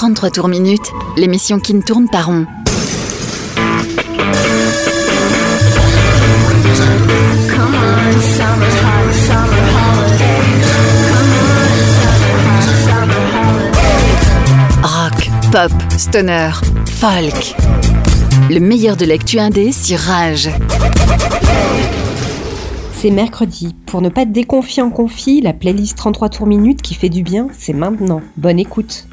33 tours minutes, l'émission qui ne tourne pas rond. Rock, pop, stoner, folk. Le meilleur de l'actu indé sur Rage. C'est mercredi. Pour ne pas déconfier en confie, la playlist 33 tours minutes qui fait du bien, c'est maintenant. Bonne écoute.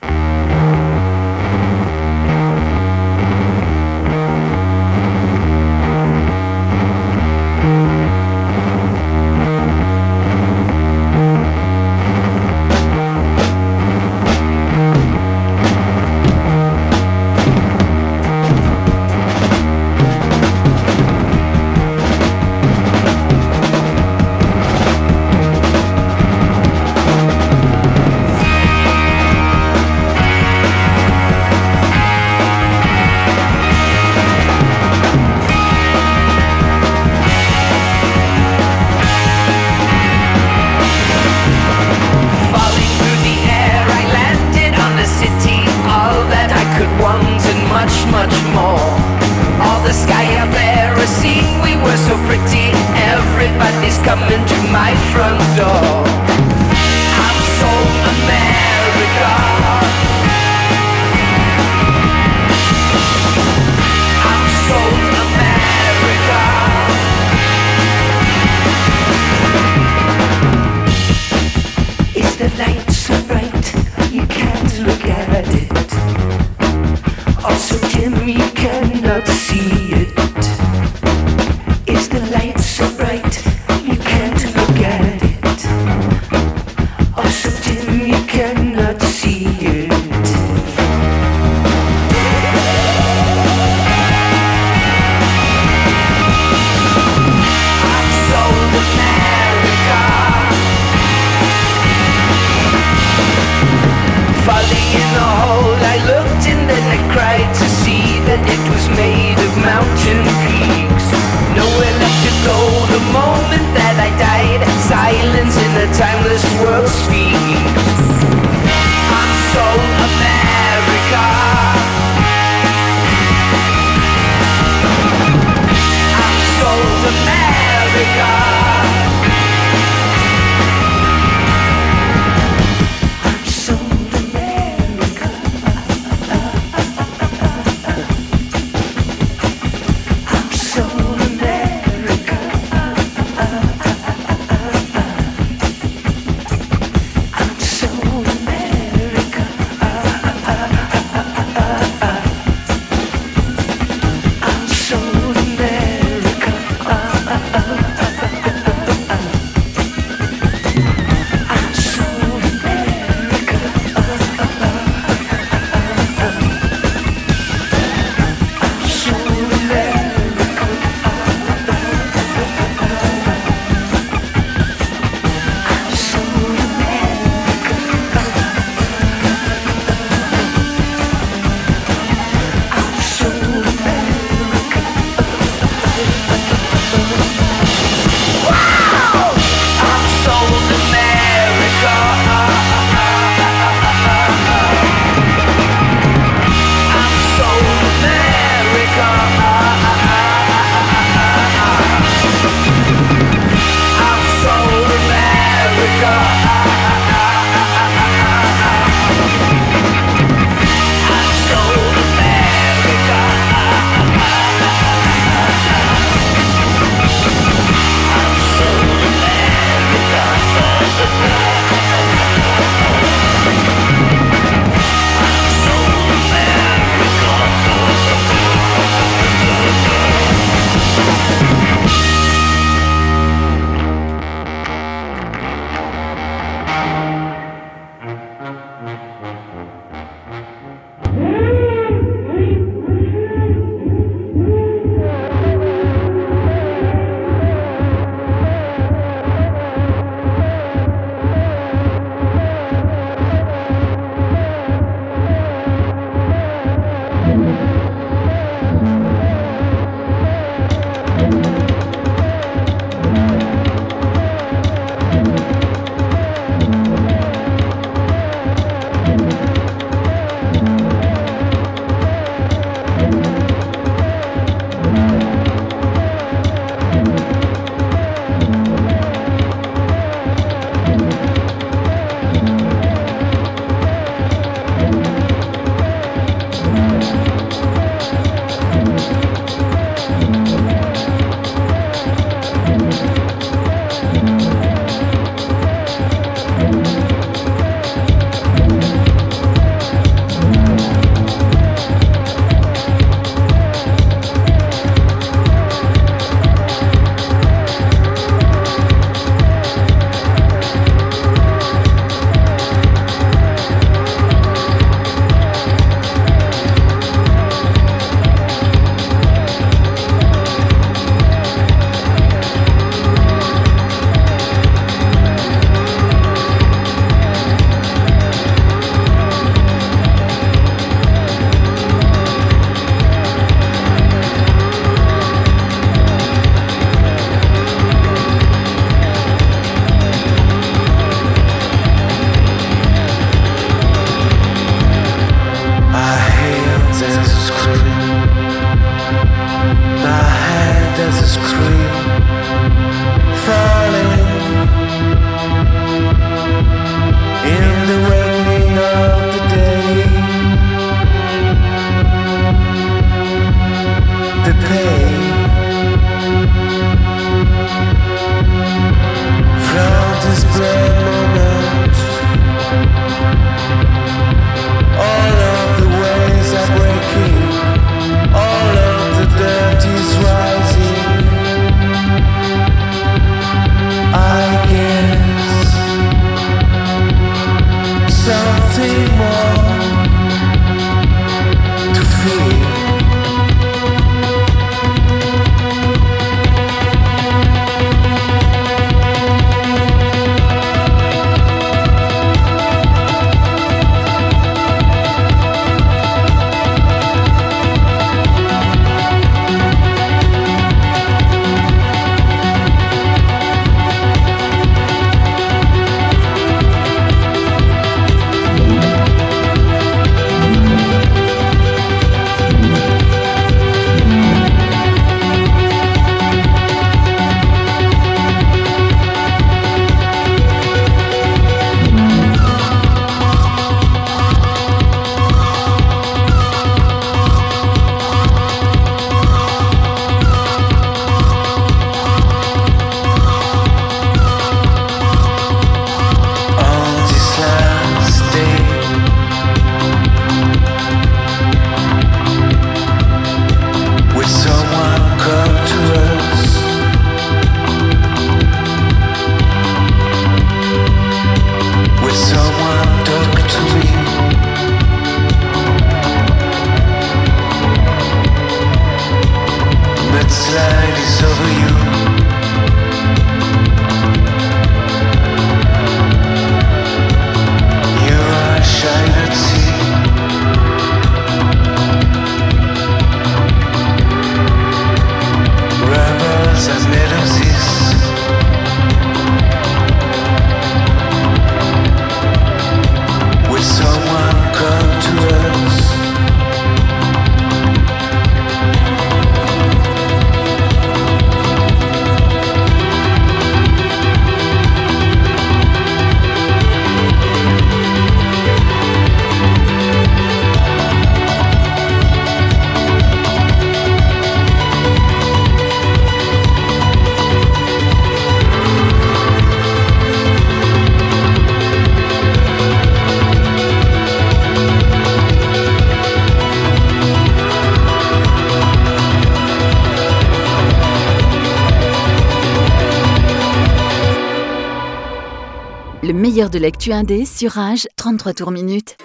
Let's see. De lecture indé sur Rage, 33 tours minutes.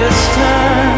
this time.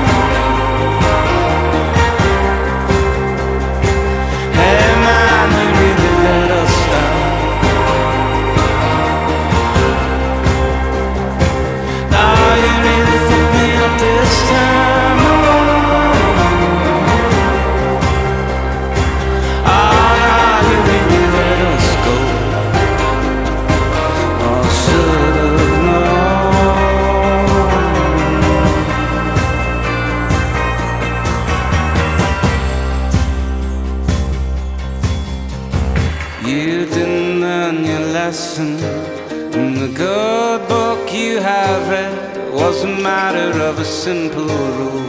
simple rule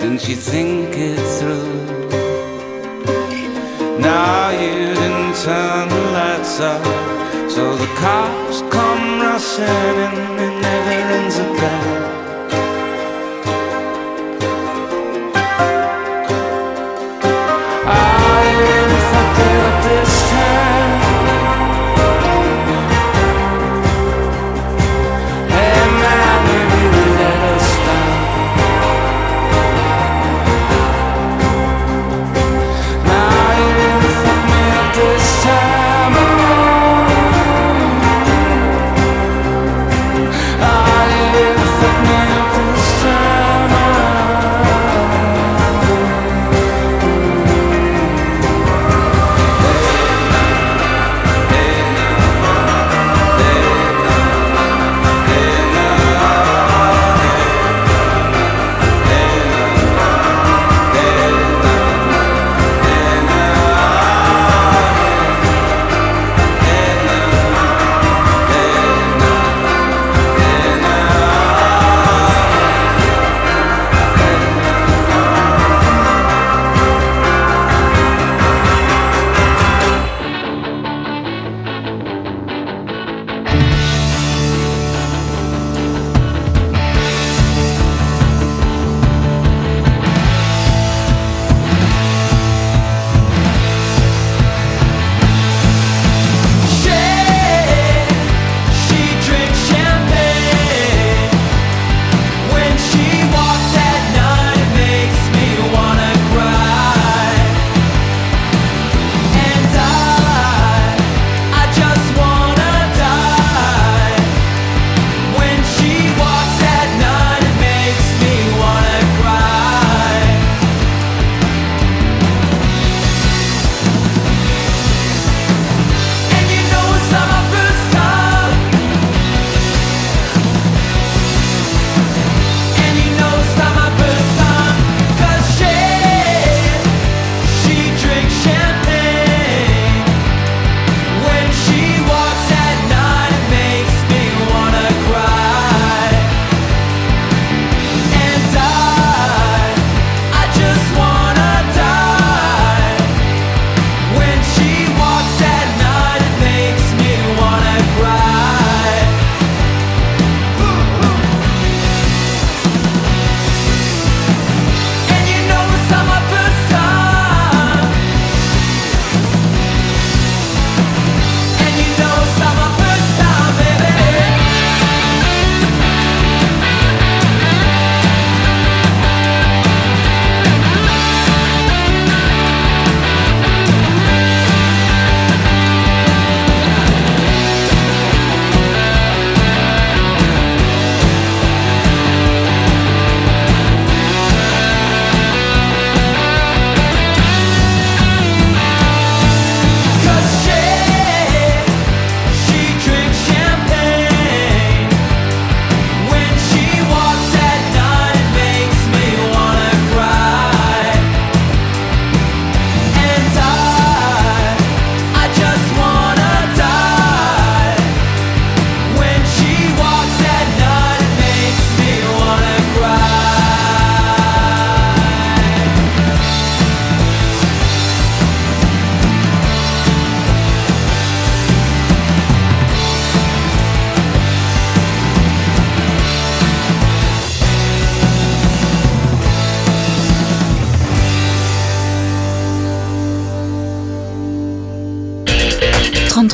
Didn't you think it through? Now you didn't turn the lights out So the cops come rushing in.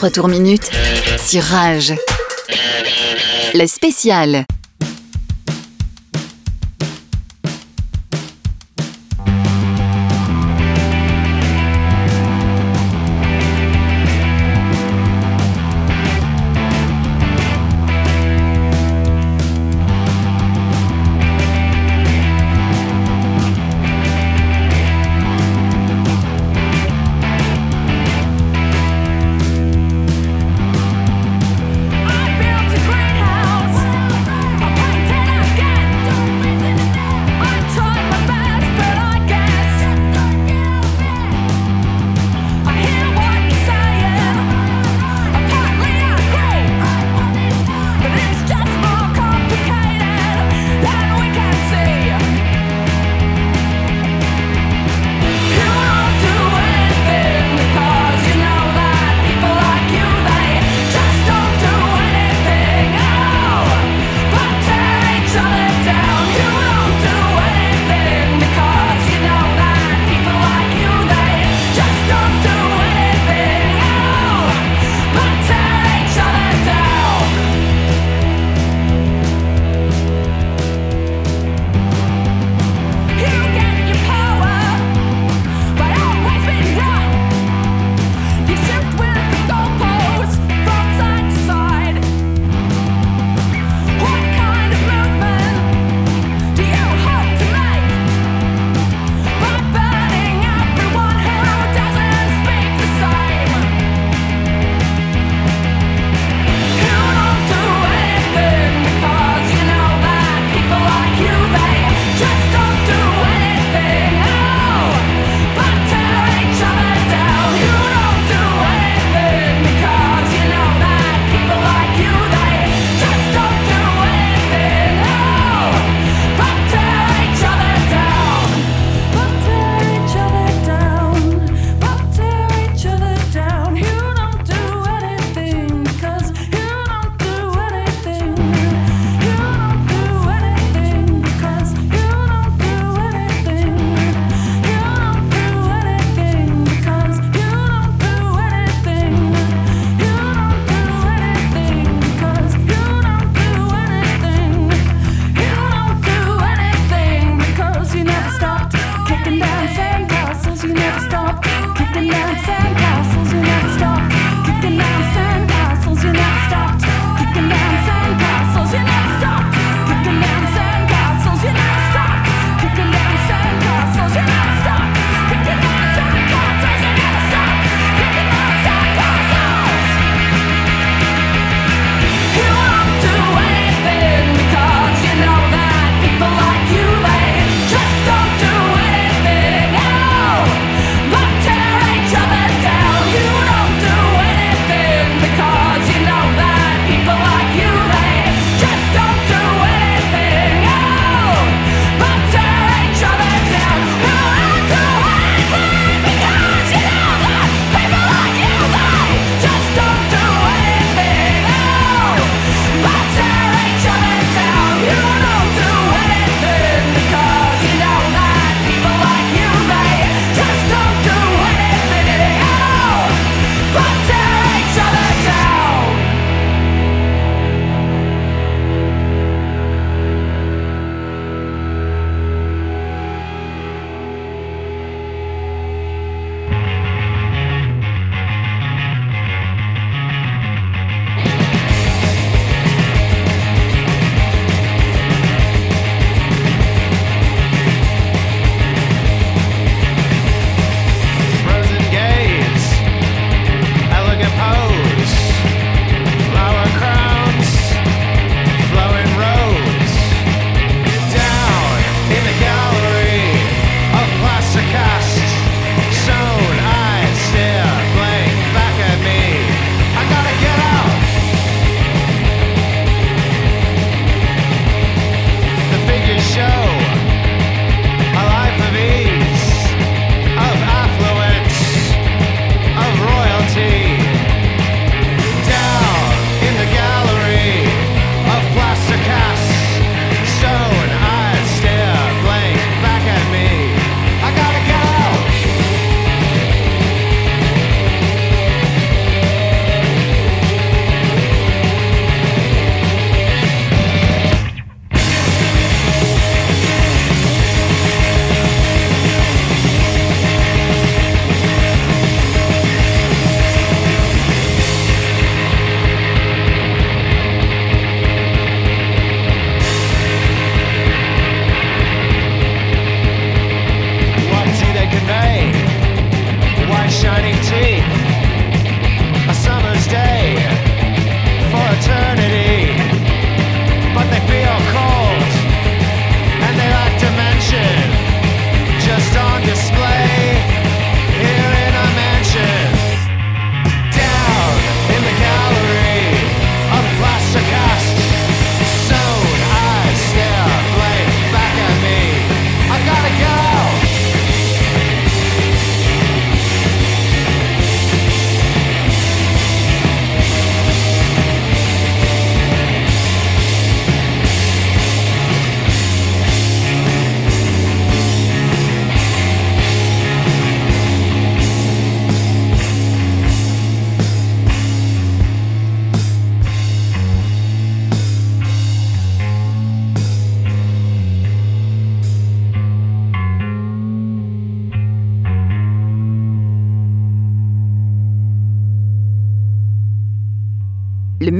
33 tours minutes sur Rage. La spéciale.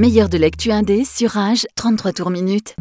Meilleur de l'actu indé sur Rage 33 tours minutes.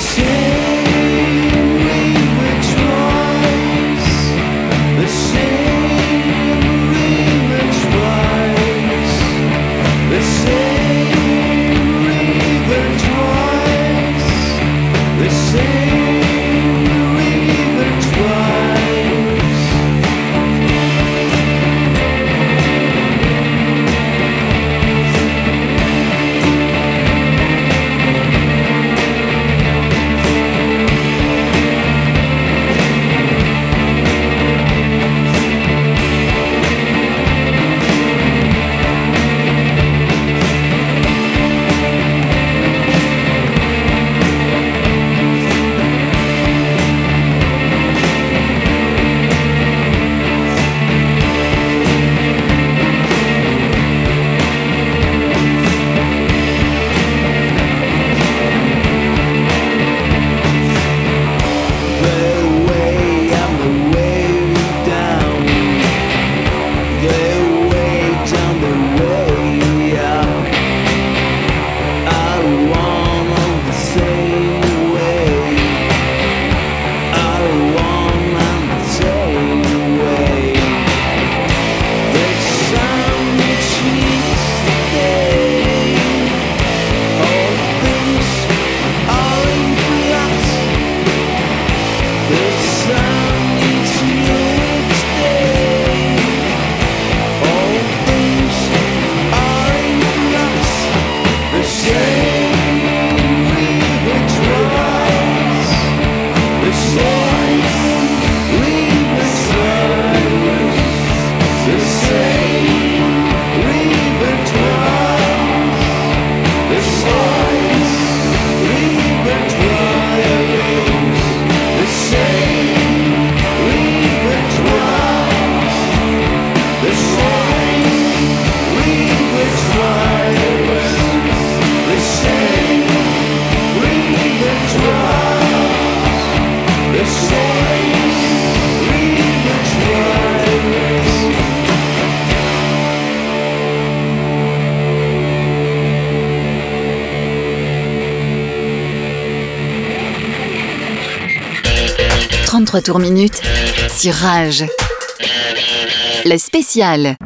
shit. 3 tours minutes sur Rage. Le spécial.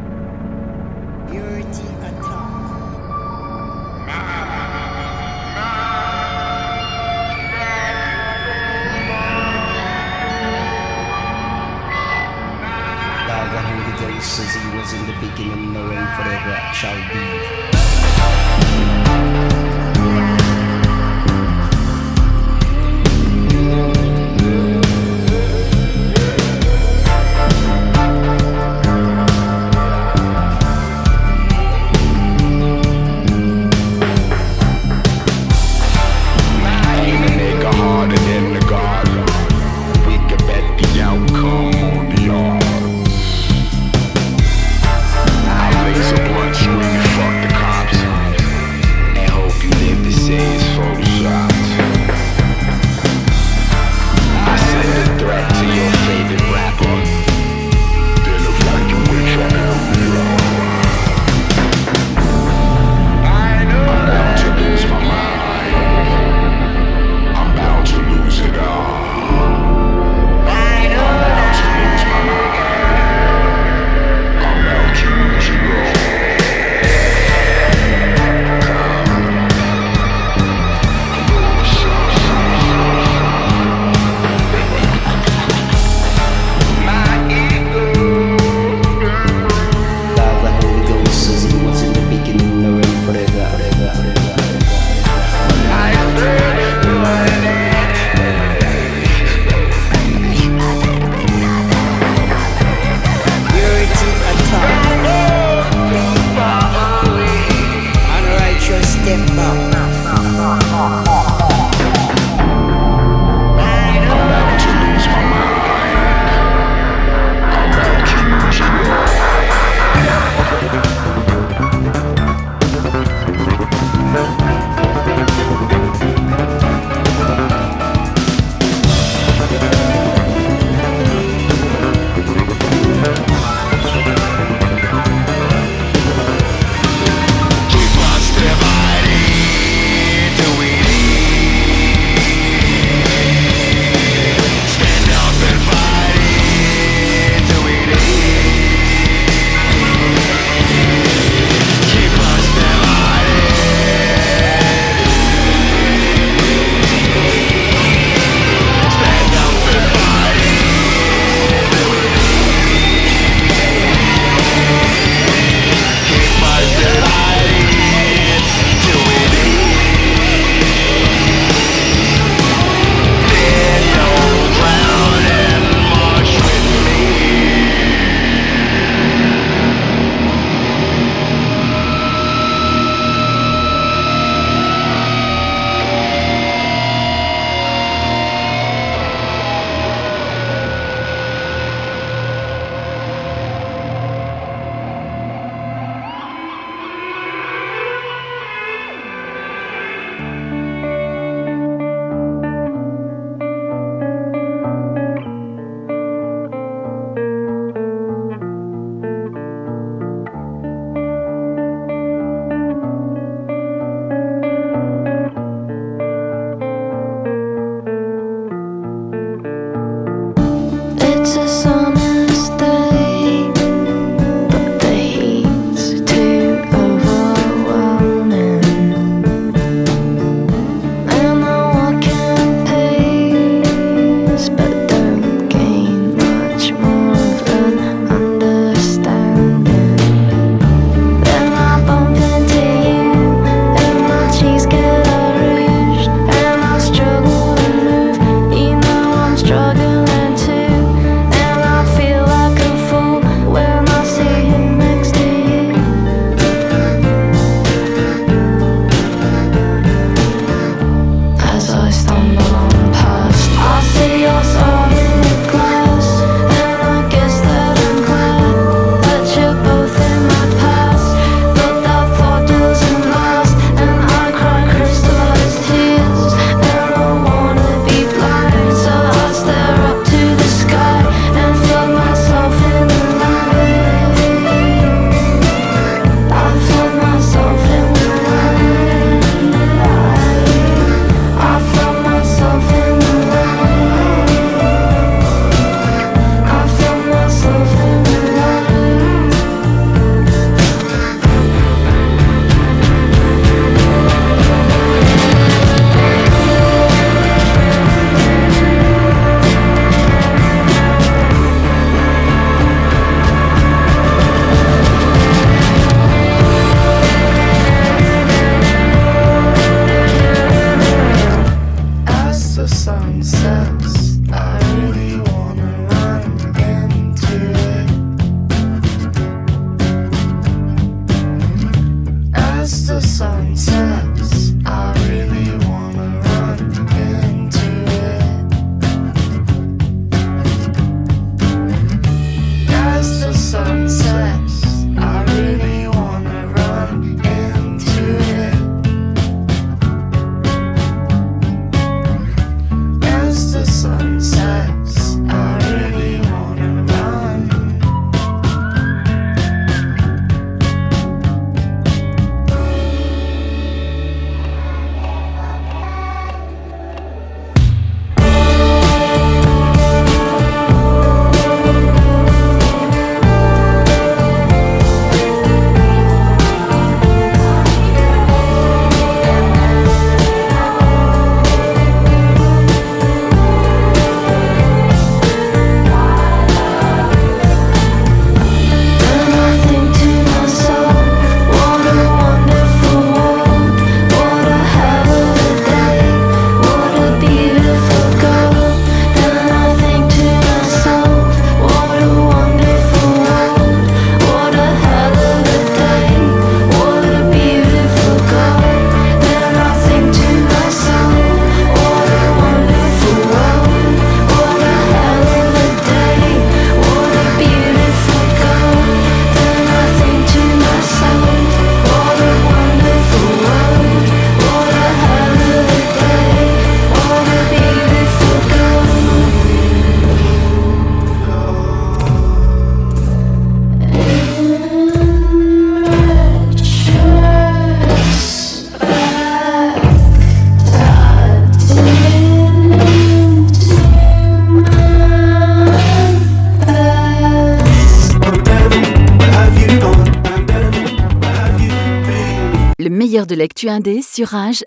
suis indé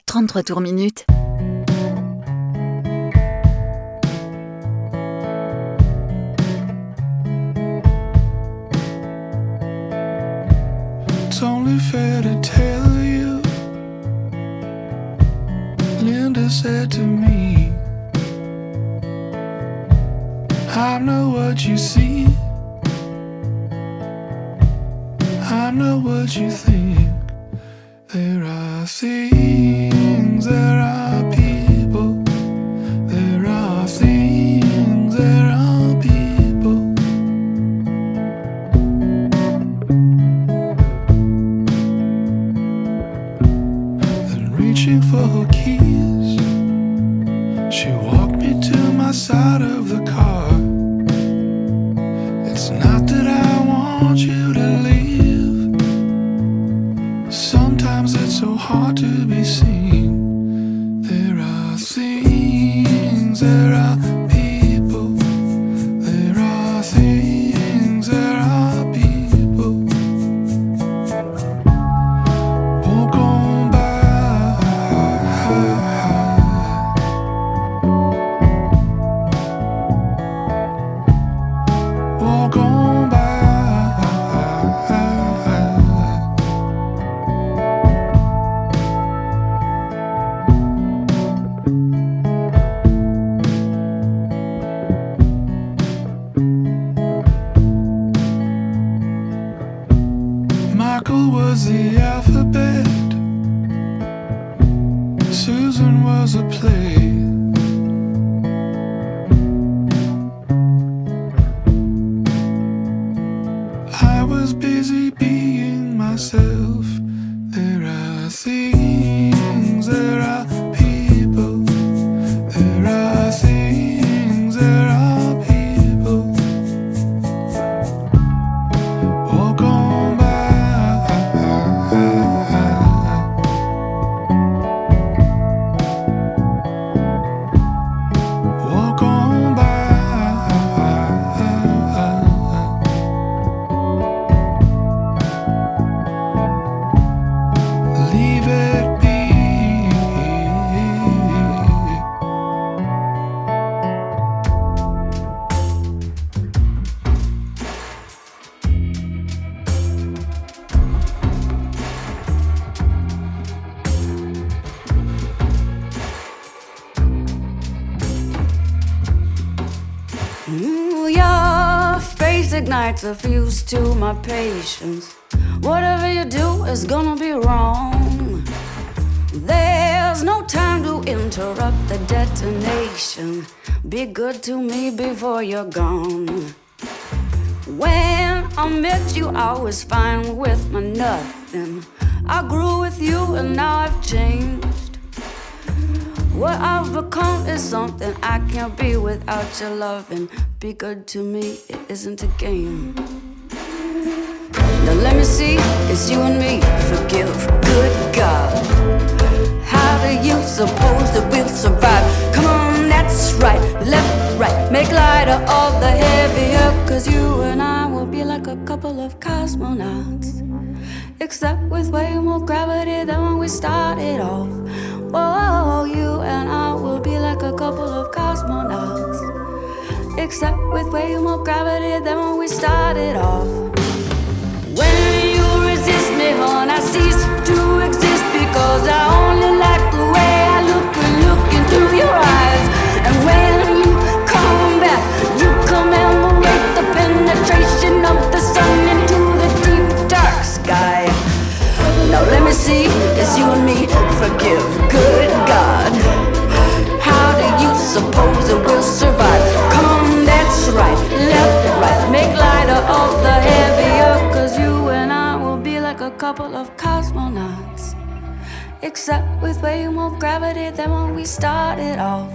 33 tours minute. reaching for her keys. She walked me to my side of the car. Fuse to my patience. Whatever you do is gonna be wrong. There's no time to interrupt the detonation. Be good to me before you're gone. When I met you, I was fine with my nothing. I grew with you and now I've changed. What I've become is something I can't be without your loving. Be good to me, it isn't a game. Now let me see, it's you and me. Forgive, good God. How do you suppose that we'll survive? Come on, that's right, left, right. Make lighter all the heavier, cause you and I will be like a couple of cosmonauts. Except with way more gravity than when we started off. Whoa, you and I will be like a couple of cosmonauts. Except with way more gravity than when we started off. When you resist me, hon, I cease to exist because I only like the way I look and look into your eyes. And when you come back, you commemorate the penetration of the sun see, it's you and me. Forgive, good God. How do you suppose it will survive? Come that's right, left, right. Make lighter of the heavier, cause you and I will be like a couple of cosmonauts. Except with way more gravity than when we started off.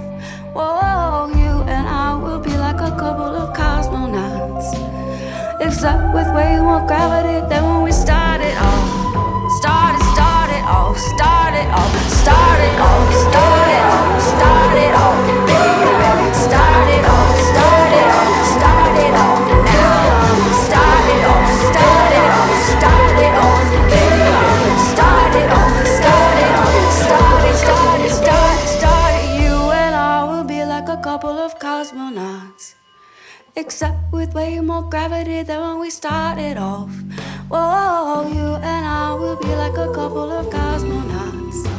Whoa, you and I will be like a couple of cosmonauts. Except with way more gravity than when we started off. Started, started off, started off, started off, started off, started off, baby. Started off, started off, started off now. Started off, started off, started off, baby. Started off, started off, started, started, started, started. You and I will be like a couple of cosmonauts. Except with way more gravity than when we started off. Whoa, you and I will be like a couple of cosmonauts.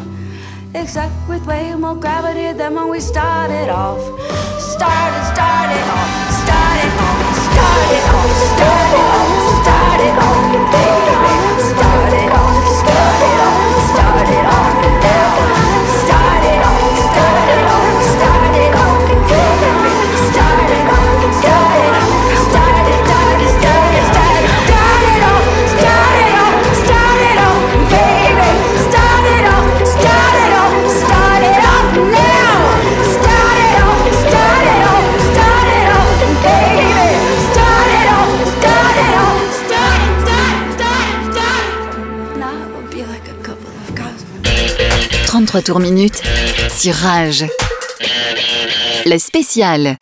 Except with way more gravity than when we started off. Started, started off, started off, started off, started off, started off, baby. Started off, started off, started off now. 3 tours minutes sur Rage. La spéciale.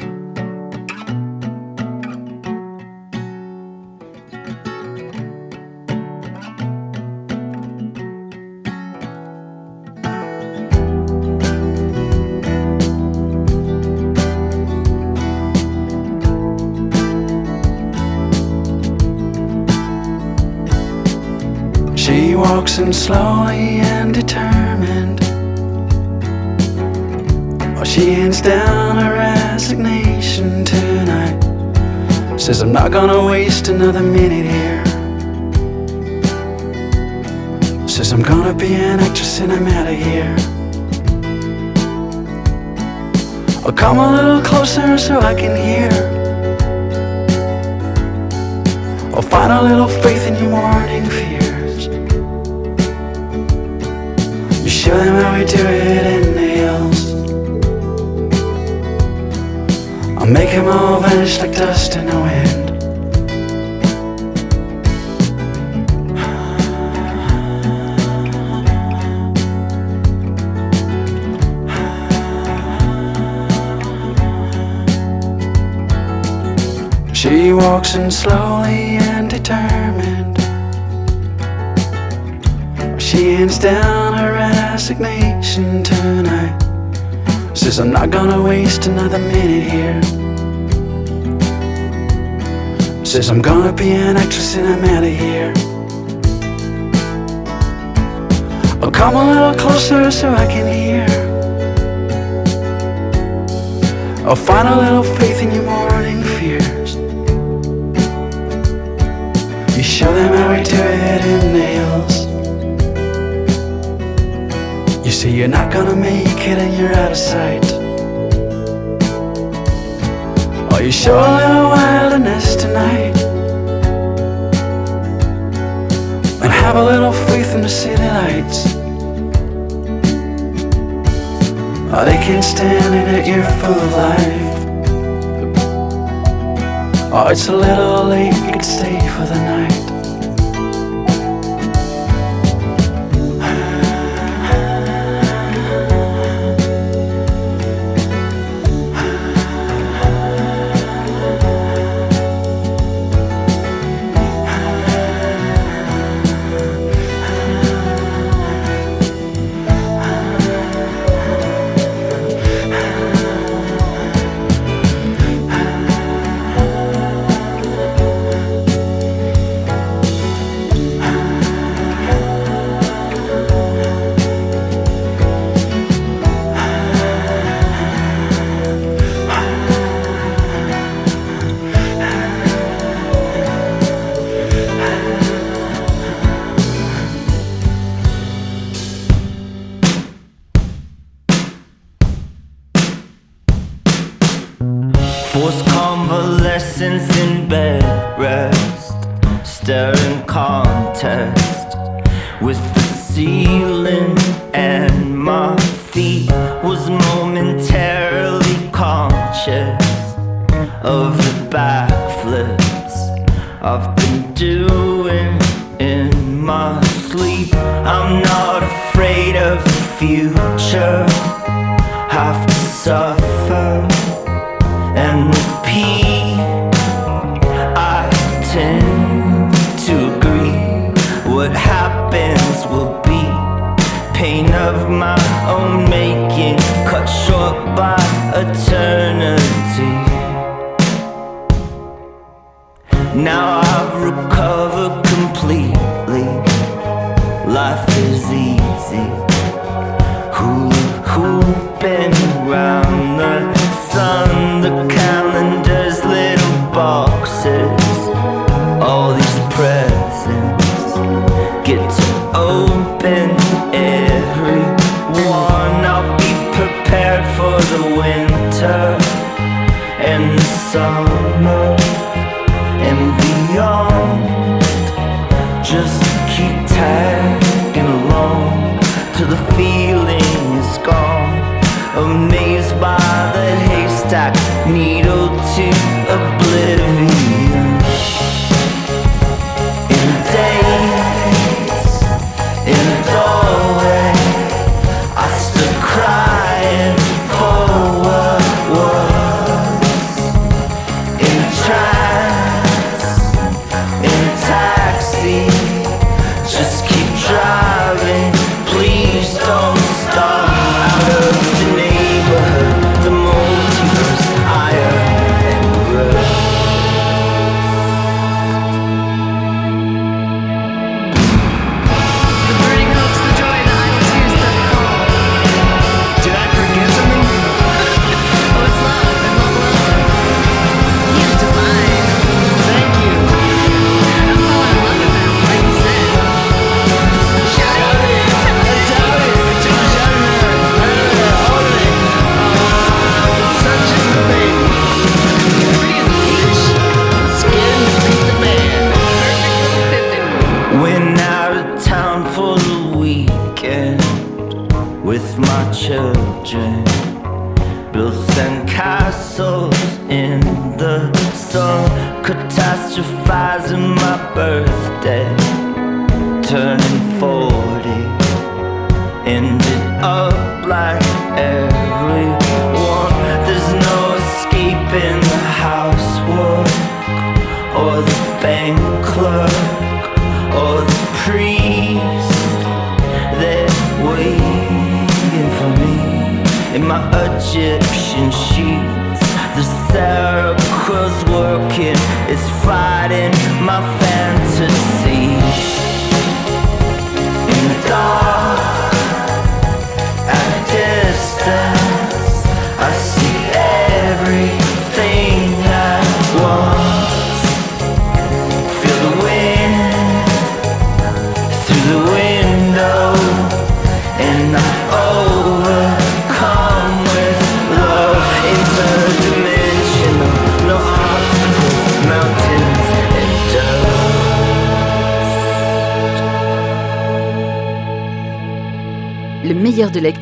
She walks in slowly and determined She hands down her resignation tonight. Says, I'm not gonna waste another minute here. Says, I'm gonna be an actress and I'm out of here. I'll come a little closer so I can hear. I'll find a little faith in your morning fears. You show them how we do it in the hills. Make them all vanish like dust in the wind. She walks in slowly and determined. She hands down her resignation tonight. Says, I'm not gonna waste another minute here. Says, I'm gonna be an actress and I'm out of here. I'll come a little closer so I can hear. I'll find a little faith in your morning fears. You show them how we do it in hills. You say you're not gonna make it and you're out of sight. Oh, you show a little wilderness tonight. And have a little faith in the city lights. Oh, they can't stand it that you're full of life. Oh, it's a little late, you could stay for the night.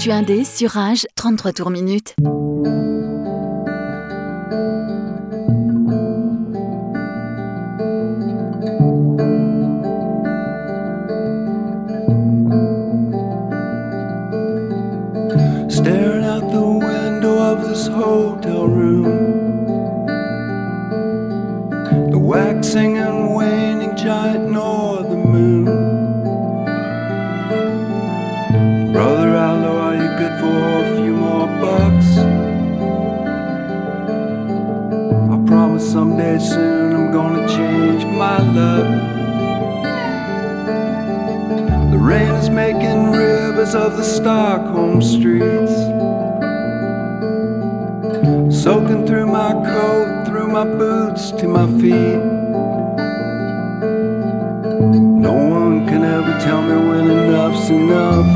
L'actu indé sur Rage, 33 tours minutes. Staring out the window of this hotel room. The waxing and waning giant northern soon I'm gonna change my luck. The rain is making rivers of the Stockholm streets. Soaking through my coat, through my boots to my feet. No one can ever tell me when enough's enough.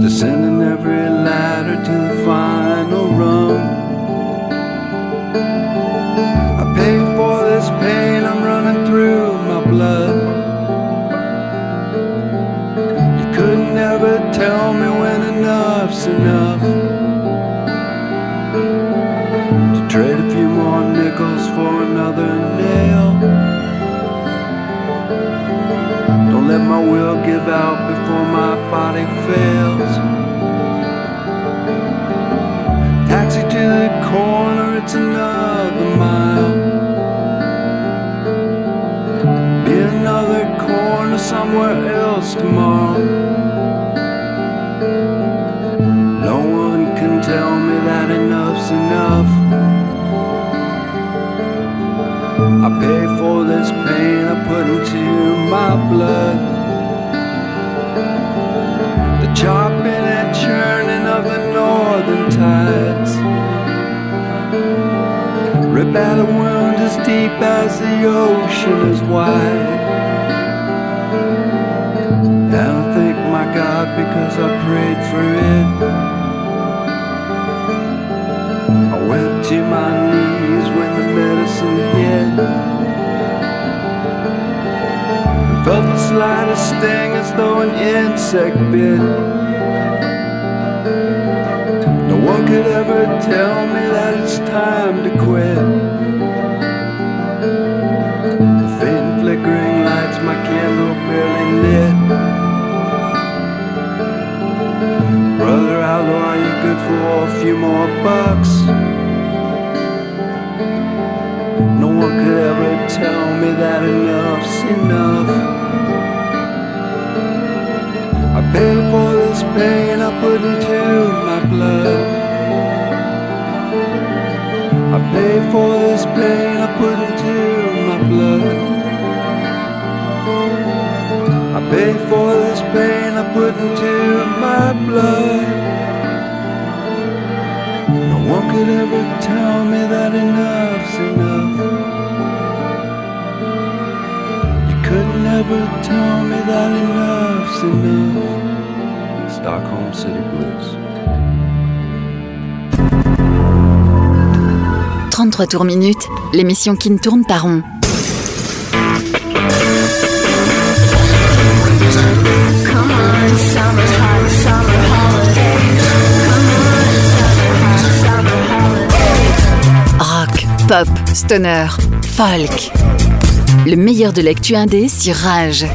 Descending every ladder to this pain I'm running through my blood. You could never tell me when enough's enough. To trade a few more nickels for another nail. Don't let my will give out before my body fails. Taxi to the corner, it's another my blood. The chopping and churning of the northern tides. Rip at a wound as deep as the ocean is wide. And I thank my God because I prayed for it. I went to my knees when the medicine the slightest sting as though an insect bit. No one could ever tell me that it's time to quit. The faint flickering lights my candle barely lit. Brother Aldo, are you good for a few more bucks? No one could ever tell me that enough's enough. I pay for this pain I put into my blood. I pay for this pain I put into my blood. I pay for this pain I put into my blood. No one could ever tell me that enough's enough. never tell me that enough's enough. Stockholm City Blues. 33 tours minutes, l'émission qui ne tourne pas rond. Rock, pop, stoner, folk. Le meilleur de l'actu indé sur Rage.